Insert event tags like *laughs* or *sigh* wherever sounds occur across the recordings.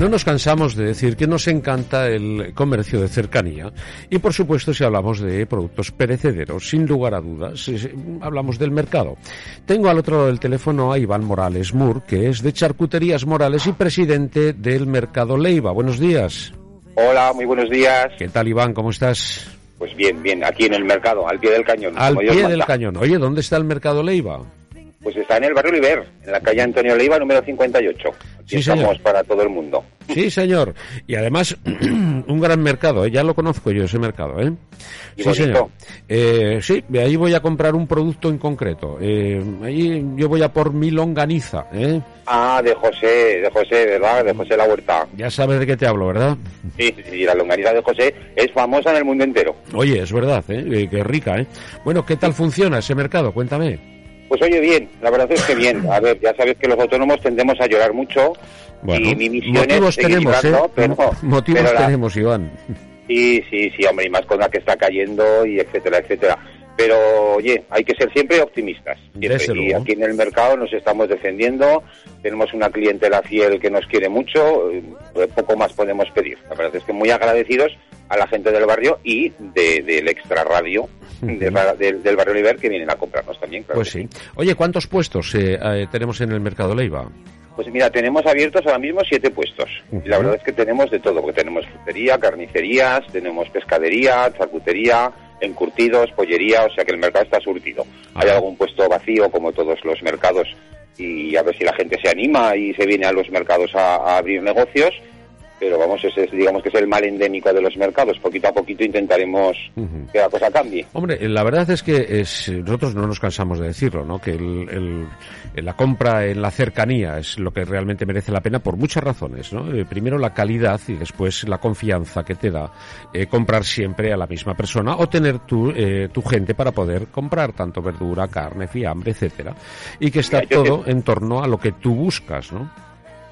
No nos cansamos de decir que nos encanta el comercio de cercanía y por supuesto si hablamos de productos perecederos, sin lugar a dudas, hablamos del mercado. Tengo al otro lado del teléfono a Iván Morales Mur, que es de Charcuterías Morales y presidente del Mercado Leiva. Buenos días. Hola, muy buenos días. ¿Qué tal Iván? ¿Cómo estás? Pues bien, bien, aquí en el mercado, al pie del cañón. Al pie del cañón. Oye, ¿dónde está el Mercado Leiva? Pues está en el barrio Oliver, en la calle Antonio Leiva, número 58. Sí, estamos señor. para todo el mundo. Sí, señor. Y además, *clears throat* un gran mercado, ¿eh? ya lo conozco yo, ese mercado. ¿eh? Y sí, bonito. señor. Eh, sí, ahí voy a comprar un producto en concreto. Eh, ahí yo voy a por mi longaniza. ¿eh? Ah, de José, de José, ¿verdad? De José La Huerta. Ya sabes de qué te hablo, ¿verdad? Sí, sí, la longaniza de José es famosa en el mundo entero. Oye, es verdad, ¿eh? Eh, qué rica. ¿eh? Bueno, ¿qué tal funciona ese mercado? Cuéntame. Pues oye, bien, la verdad es que bien. A ver, ya sabes que los autónomos tendemos a llorar mucho. Bueno, y mi misión motivos es tenemos, ¿eh? pero, motivos pero la- tenemos, Iván. Sí, sí, sí, hombre, y más con la que está cayendo y etcétera, etcétera. Pero, oye, hay que ser siempre optimistas. Siempre. Y aquí en el mercado nos estamos defendiendo, tenemos una clientela fiel que nos quiere mucho, eh, poco más podemos pedir. La verdad es que muy agradecidos a la gente del barrio y de- del extra radio de ra- del, barrio Oliver que vienen a comprarnos también, claro. Pues sí. Oye, ¿cuántos puestos eh, eh, tenemos en el mercado Leiva? Pues mira, tenemos abiertos ahora mismo siete puestos. Y la verdad es que tenemos de todo, porque tenemos frutería, carnicerías, tenemos pescadería, charcutería, encurtidos, pollería, o sea que el mercado está surtido. Hay algún puesto vacío, como todos los mercados, y a ver si la gente se anima y se viene a los mercados a, a abrir negocios. Pero vamos, ese es, digamos que es el mal endémico de los mercados. Poquito a poquito intentaremos que la cosa cambie. Hombre, eh, la verdad es que es, nosotros no nos cansamos de decirlo, ¿no? Que el, el- la compra en la cercanía es lo que realmente merece la pena por muchas razones, ¿no? Eh, primero la calidad y después la confianza que te da eh, comprar siempre a la misma persona o tener tu, eh, tu gente para poder comprar tanto verdura, carne, fiambre, etcétera. Y que está Mira, todo en torno a lo que tú buscas, ¿no?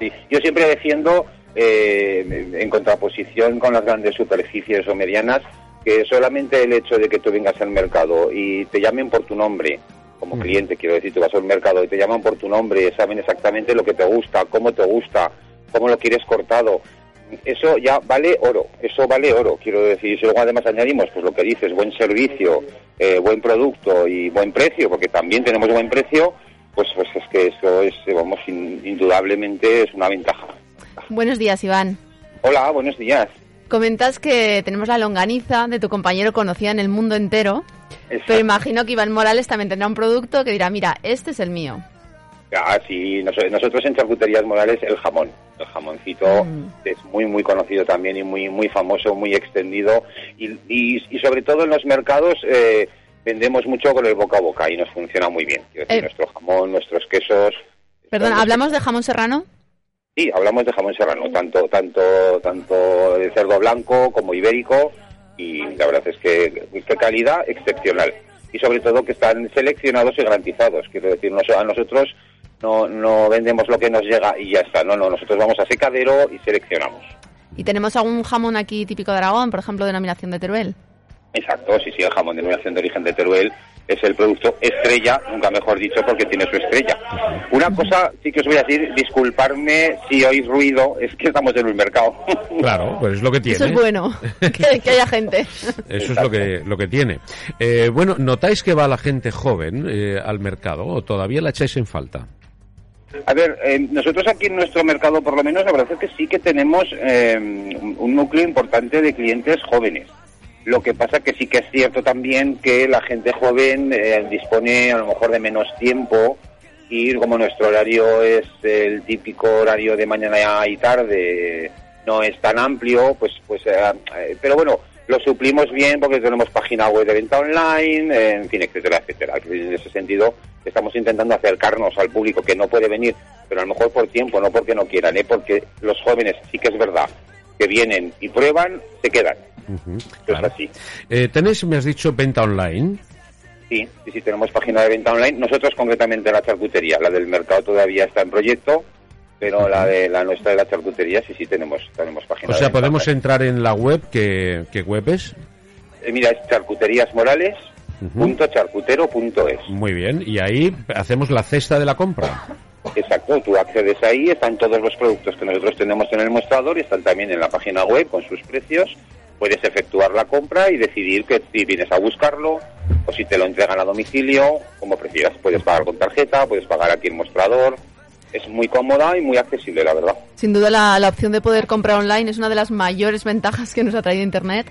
Sí, yo siempre defiendo, eh, en contraposición con las grandes superficies o medianas, que solamente el hecho de que tú vengas al mercado y te llamen por tu nombre, como Mm. cliente, quiero decir, tú vas al mercado y te llaman por tu nombre, saben exactamente lo que te gusta, cómo te gusta, cómo lo quieres cortado. Eso ya vale oro, eso vale oro, quiero decir. Y si luego además añadimos, pues lo que dices, buen servicio, eh, buen producto y buen precio, porque también tenemos buen precio, pues, pues es que eso es, vamos, in- indudablemente es una ventaja. Buenos días, Iván. Hola, buenos días. Comentas que tenemos la longaniza de tu compañero conocida en el mundo entero, pero imagino que Iván Morales también tendrá un producto que dirá, mira, este es el mío. Ah, sí, nos- nosotros en Charcuterías Morales el jamón, el jamoncito Mm. es muy muy conocido también y muy muy famoso, muy extendido y, y, y sobre todo en los mercados eh, vendemos mucho con el boca a boca y nos funciona muy bien. Decir, Eh. nuestro jamón, nuestros quesos. Perdón, ¿hablamos de jamón serrano? Sí, hablamos de jamón serrano, tanto tanto tanto de cerdo blanco como ibérico y la verdad es que qué calidad excepcional y sobre todo que están seleccionados y garantizados. Quiero decir, nos- a nosotros no, no vendemos lo que nos llega y ya está. No, no, nosotros vamos a secadero y seleccionamos. ¿Y tenemos algún jamón aquí típico de Aragón, por ejemplo, denominación de Teruel? Exacto, sí, sí, el jamón de denominación de origen de Teruel es el producto estrella, nunca mejor dicho, porque tiene su estrella. Una cosa sí que os voy a decir, disculparme si oís ruido, es que estamos en un mercado. *laughs* Claro, pues es lo que tiene. Eso es bueno, *laughs* que, que haya gente. Eso es lo que, lo que tiene. Eh, bueno, ¿notáis que va la gente joven eh, al mercado o todavía la echáis en falta? A ver, eh, nosotros aquí en nuestro mercado, por lo menos, la verdad es que sí que tenemos eh, un un núcleo importante de clientes jóvenes. Lo que pasa que sí que es cierto también que la gente joven eh, dispone a lo mejor de menos tiempo y como nuestro horario es el típico horario de mañana y tarde, no es tan amplio, pues, pues, eh, eh, pero bueno, lo suplimos bien porque tenemos página web de venta online, en fin, etcétera, etcétera. En ese sentido, estamos intentando acercarnos al público que no puede venir, pero a lo mejor por tiempo, no porque no quieran, ¿eh? porque los jóvenes sí que es verdad que vienen y prueban, se quedan. Es así. Eh, ¿Tenéis, me has dicho, venta online? Sí, sí, sí, tenemos página de venta online. Nosotros concretamente la charcutería, la del mercado todavía está en proyecto, pero la de la nuestra de la charcutería sí, sí tenemos, tenemos página. O sea, podemos entrar en la web, ¿qué, qué web es? Eh, mira, es charcuteriasmorales.charcutero.es. Muy bien, y ahí hacemos la cesta de la compra. Exacto, tú accedes ahí, están todos los productos que nosotros tenemos en el mostrador y están también en la página web con sus precios puedes efectuar la compra y decidir que si vienes a buscarlo o si te lo entregan a domicilio, como prefieras. Puedes pagar con tarjeta, puedes pagar aquí en mostrador. Es muy cómoda y muy accesible, la verdad. Sin duda la, la opción de poder comprar online es una de las mayores ventajas que nos ha traído Internet.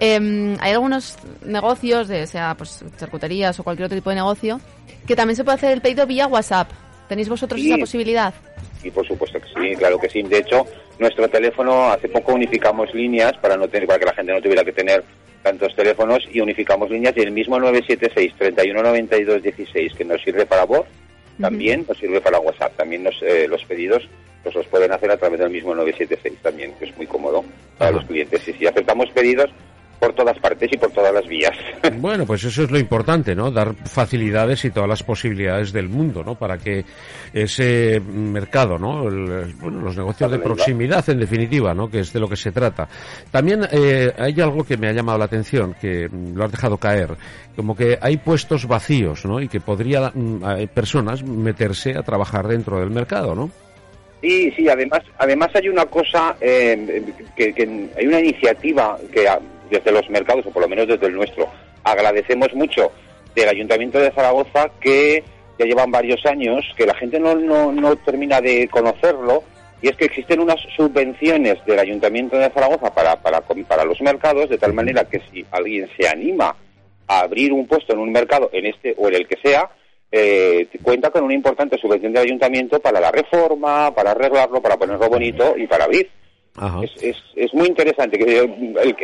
Em, hay algunos negocios, de, sea pues charcuterías o cualquier otro tipo de negocio, que también se puede hacer el pedido vía WhatsApp. ¿Tenéis vosotros esa posibilidad? Sí, por supuesto que sí, claro que sí. De hecho, nuestro teléfono, hace poco unificamos líneas para, no tener, para que la gente no tuviera que tener tantos teléfonos y unificamos líneas y el mismo 976 3192 16 que nos sirve para voz, también nos sirve para WhatsApp. También nos, eh, los pedidos pues los pueden hacer a través del mismo 976 también, que es muy cómodo para los clientes. Y si aceptamos pedidos, por todas partes y por todas las vías. *laughs* Bueno, pues eso es lo importante, ¿no? Dar facilidades y todas las posibilidades del mundo, ¿no? Para que ese mercado, ¿no? bueno, los negocios de proximidad, en definitiva, ¿no? Que es de lo que se trata. También eh, hay algo que me ha llamado la atención, que lo has dejado caer, como que hay puestos vacíos, ¿no? Y que podría mm, personas meterse a trabajar dentro del mercado, ¿no? Sí, sí, además, además hay una cosa, eh, que, que hay una iniciativa que desde los mercados, o por lo menos desde el nuestro. Agradecemos mucho del Ayuntamiento de Zaragoza que ya llevan varios años, que la gente no, no, no termina de conocerlo, y es que existen unas subvenciones del Ayuntamiento de Zaragoza para, para, para los mercados, de tal manera que si alguien se anima a abrir un puesto en un mercado, en este o en el que sea, eh, cuenta con una importante subvención del ayuntamiento para la reforma, para arreglarlo, para ponerlo bonito y para abrir. Es, es, es, muy interesante que el,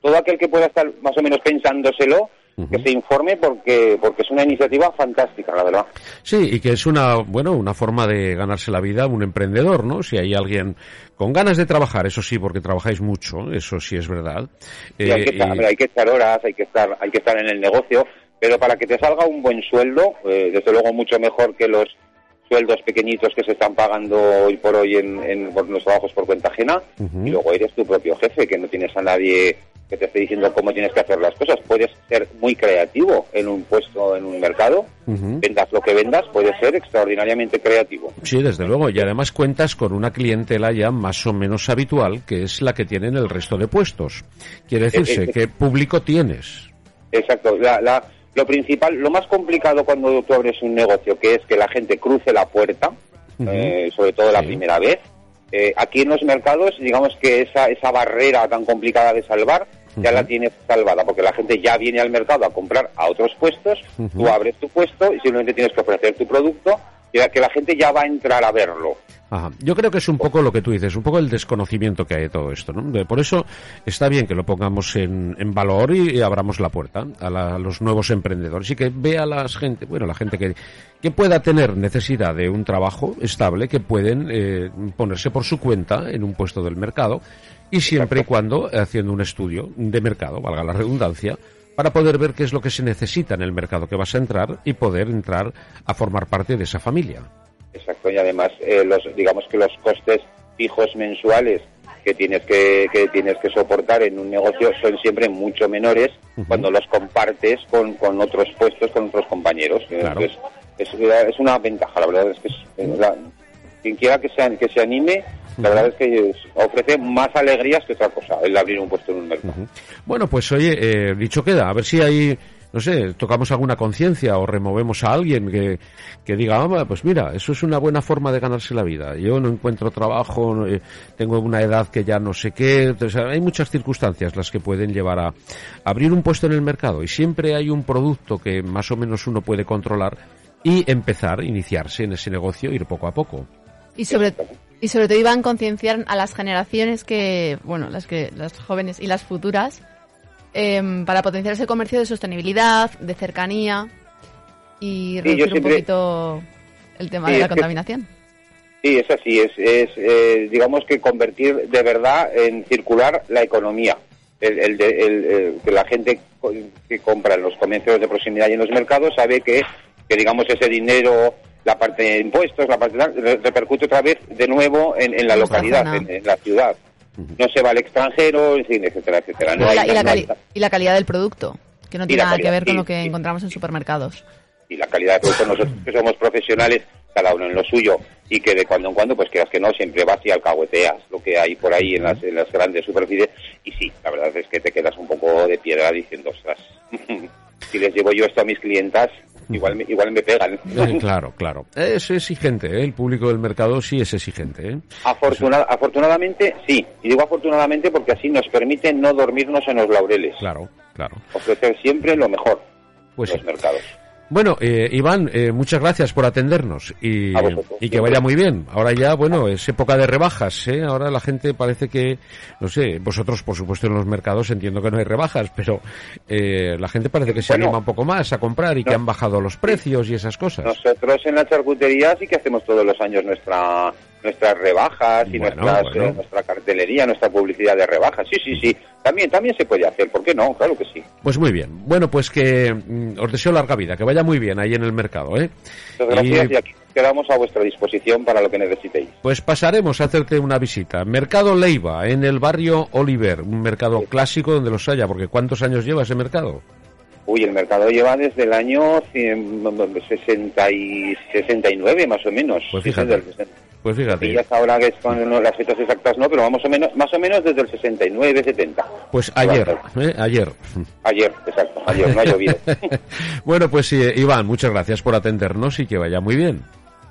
todo aquel que pueda estar más o menos pensándoselo, que se informe porque porque es una iniciativa fantástica, la verdad. Sí, y que es una bueno una forma de ganarse la vida un emprendedor, ¿no? Si hay alguien con ganas de trabajar, eso sí, porque trabajáis mucho, eso sí es verdad. hay, que estar, hay, que estar, horas, hay que estar hay que estar en el negocio, pero para que te salga un buen sueldo, eh, desde luego mucho mejor que los sueldos pequeñitos que se están pagando hoy por hoy en, en los trabajos por cuenta ajena, y luego eres tu propio jefe, que no tienes a nadie que te esté diciendo cómo tienes que hacer las cosas. Puedes ser muy creativo en un puesto, en un mercado, vendas lo que vendas, puedes ser extraordinariamente creativo. Sí, desde luego, y además cuentas con una clientela ya más o menos habitual, que es la que tienen el resto de puestos. Quiere decirse, eh, eh, ¿qué público tienes? Exacto, lo principal, lo más complicado cuando tú abres un negocio, que es que la gente cruce la puerta, eh, sobre todo la primera vez, eh, aquí en los mercados, digamos que esa, esa barrera tan complicada de salvar ya la tienes salvada, porque la gente ya viene al mercado a comprar a otros puestos, tú abres tu puesto y simplemente tienes que ofrecer tu producto que la gente ya va a entrar a verlo. Yo creo que es un poco lo que tú dices, un poco el desconocimiento que hay de todo esto. ¿no? Por eso está bien que lo pongamos en, valor y, abramos la puerta a, los nuevos emprendedores y que vea la gente, bueno, la gente que, que pueda tener necesidad de un trabajo estable, que pueden eh, ponerse por su cuenta en un puesto del mercado y siempre y cuando haciendo un estudio de mercado, valga la redundancia, para poder ver qué es lo que se necesita en el mercado que vas a entrar y poder entrar a formar parte de esa familia. Exacto, y además, eh, los, digamos que los costes fijos mensuales que tienes que, que, tienes que soportar en un negocio son siempre mucho menores cuando los compartes con, con otros puestos, con otros compañeros. Entonces, es, es, una ventaja, la verdad es que quien quiera que se, que se anime, la verdad es que ofrece más alegrías que otra cosa el abrir un puesto en un mercado. Bueno, pues oye, eh, dicho queda, a ver si hay no sé, tocamos alguna conciencia o removemos a alguien que, que diga, ah, pues mira, eso es una buena forma de ganarse la vida. Yo no encuentro trabajo, eh, tengo una edad que ya no sé qué. hay muchas circunstancias las que pueden llevar a abrir un puesto en el mercado y siempre hay un producto que más o menos uno puede controlar y empezar, iniciarse en ese negocio, ir poco a poco. Y sobre, y sobre todo iban a concienciar a las generaciones que, bueno, las que las jóvenes y las futuras, em, para potenciar ese comercio de sostenibilidad, de cercanía y reducir un poquito el tema de la contaminación. Sí, es así, es, es eh, digamos que convertir de verdad en circular la economía. El, el, que la gente que compra en los comercios de proximidad y en los mercados sabe que, que digamos, ese dinero, la parte de impuestos, la parte de, repercute otra vez de nuevo en, la localidad, en, la ciudad. No se va al extranjero, etcétera, etcétera. y, la, y, la calidad del producto, que no tiene nada que ver con lo que encontramos en supermercados. Y la calidad del producto, nosotros que somos profesionales, cada uno en lo suyo y que de cuando en cuando, pues quieras que no, siempre vas y alcahueteas lo que hay por ahí en las, en las grandes superficies y sí, la verdad es que te quedas un poco de piedra diciendo, ostras, *laughs* si les llevo yo esto a mis clientas, igual me, igual me pegan. Eh, claro, claro. Es exigente, ¿eh? el público del mercado sí es exigente. ¿eh? afortunadamente, sí. Y digo afortunadamente porque así nos permite no dormirnos en los laureles. Claro, claro. Ofrecer siempre lo mejor pues los mercados. Bueno, eh, Iván, eh, muchas gracias por atendernos y, y, que vaya muy bien. Ahora ya, bueno, es época de rebajas, ¿eh? Ahora la gente parece que, no sé, vosotros, por supuesto, en los mercados entiendo que no hay rebajas, pero eh, la gente parece que se anima un poco más a comprar y que han bajado los precios y esas cosas. Nosotros en la charcutería sí que hacemos todos los años nuestra nuestras rebajas y nuestras, eh, nuestra cartelería, nuestra publicidad de rebajas. Sí, sí, sí. También, también se puede hacer. ¿Por qué no? Claro que sí. Pues muy bien. Bueno, pues que mm, os deseo larga vida, que vaya muy bien ahí en el mercado. ¿eh? gracias y... aquí quedamos a vuestra disposición para lo que necesitéis. Pues pasaremos a hacerte una visita. Mercado Leiva, en el barrio Oliver, un mercado clásico donde los haya, porque ¿cuántos años lleva ese mercado? Uy, el mercado lleva desde el año 60 y 69 más o menos. Pues fíjate. Pues fíjate. Y hasta ahora que son las fechas exactas no, pero más o menos, más o menos desde el 69, 70. Pues ayer, ¿eh? ayer. Ayer, exacto, ayer, no ha llovido. *laughs* bueno, pues Iván, muchas gracias por atendernos y que vaya muy bien.